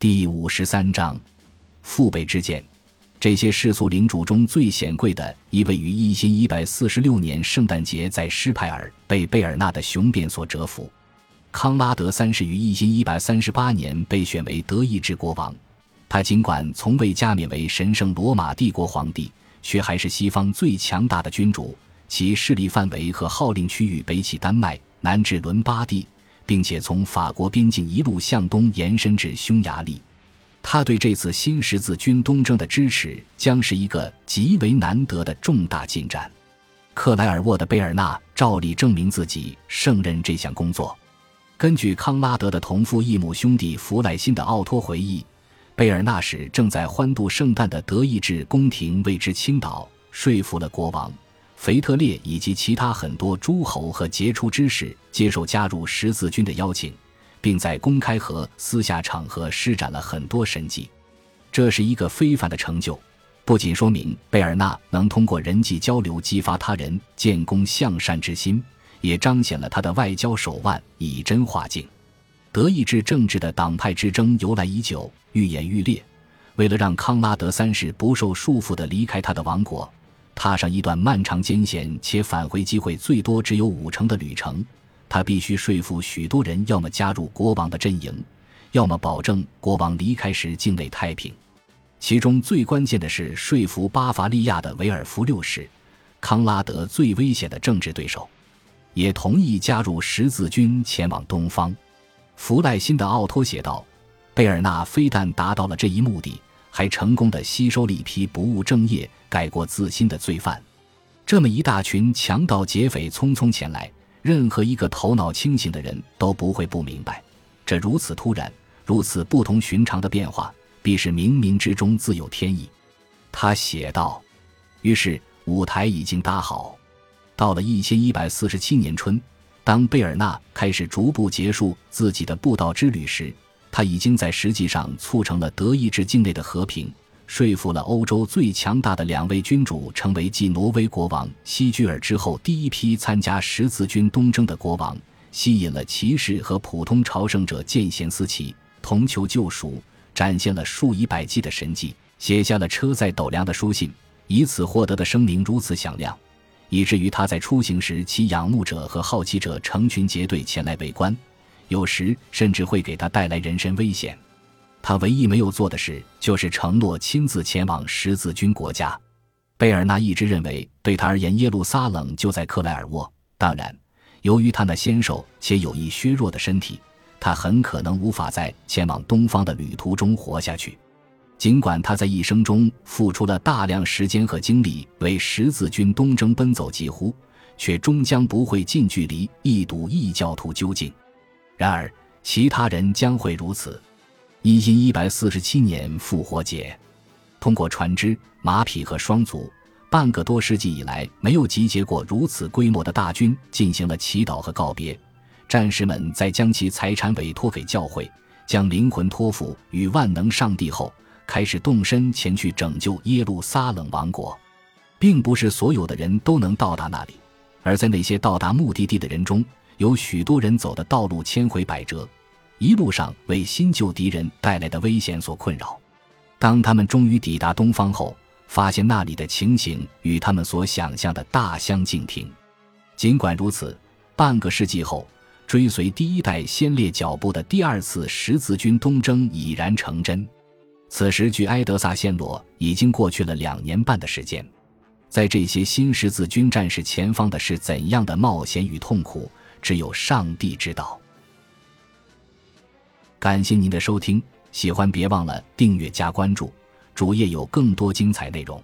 第五十三章，父辈之见。这些世俗领主中最显贵的一位，于一千一百四十六年圣诞节在施派尔被贝尔纳的雄辩所折服。康拉德三世于一千一百三十八年被选为德意志国王。他尽管从未加冕为神圣罗马帝国皇帝，却还是西方最强大的君主。其势力范围和号令区域北起丹麦，南至伦巴第，并且从法国边境一路向东延伸至匈牙利。他对这次新十字军东征的支持将是一个极为难得的重大进展。克莱尔沃的贝尔纳照例证明自己胜任这项工作。根据康拉德的同父异母兄弟弗莱辛的奥托回忆，贝尔纳使正在欢度圣诞的德意志宫廷为之倾倒，说服了国王腓特烈以及其他很多诸侯和杰出之士接受加入十字军的邀请。并在公开和私下场合施展了很多神迹，这是一个非凡的成就，不仅说明贝尔纳能通过人际交流激发他人建功向善之心，也彰显了他的外交手腕以真化境。德意志政治的党派之争由来已久，愈演愈烈。为了让康拉德三世不受束缚地离开他的王国，踏上一段漫长艰险且返回机会最多只有五成的旅程。他必须说服许多人，要么加入国王的阵营，要么保证国王离开时境内太平。其中最关键的是说服巴伐利亚的维尔福六世，康拉德最危险的政治对手，也同意加入十字军前往东方。弗赖辛的奥托写道：“贝尔纳非但达到了这一目的，还成功的吸收了一批不务正业、改过自新的罪犯。这么一大群强盗劫匪匆匆前来。”任何一个头脑清醒的人都不会不明白，这如此突然、如此不同寻常的变化，必是冥冥之中自有天意。他写道。于是舞台已经搭好。到了一千一百四十七年春，当贝尔纳开始逐步结束自己的布道之旅时，他已经在实际上促成了德意志境内的和平。说服了欧洲最强大的两位君主，成为继挪威国王西居尔之后第一批参加十字军东征的国王，吸引了骑士和普通朝圣者见贤思齐，同求救赎，展现了数以百计的神迹，写下了车载斗量的书信，以此获得的声名如此响亮，以至于他在出行时，其仰慕者和好奇者成群结队前来围观，有时甚至会给他带来人身危险。他唯一没有做的事，就是承诺亲自前往十字军国家。贝尔纳一直认为，对他而言，耶路撒冷就在克莱尔沃。当然，由于他那纤瘦且有意削弱的身体，他很可能无法在前往东方的旅途中活下去。尽管他在一生中付出了大量时间和精力为十字军东征奔走疾呼，却终将不会近距离一睹异教徒究竟。然而，其他人将会如此。一因一百四十七年复活节，通过船只、马匹和双足，半个多世纪以来没有集结过如此规模的大军，进行了祈祷和告别。战士们在将其财产委托给教会，将灵魂托付与万能上帝后，开始动身前去拯救耶路撒冷王国。并不是所有的人都能到达那里，而在那些到达目的地的人中，有许多人走的道路千回百折。一路上为新旧敌人带来的危险所困扰，当他们终于抵达东方后，发现那里的情形与他们所想象的大相径庭。尽管如此，半个世纪后，追随第一代先烈脚步的第二次十字军东征已然成真。此时，距埃德萨陷落已经过去了两年半的时间。在这些新十字军战士前方的是怎样的冒险与痛苦，只有上帝知道。感谢您的收听，喜欢别忘了订阅加关注，主页有更多精彩内容。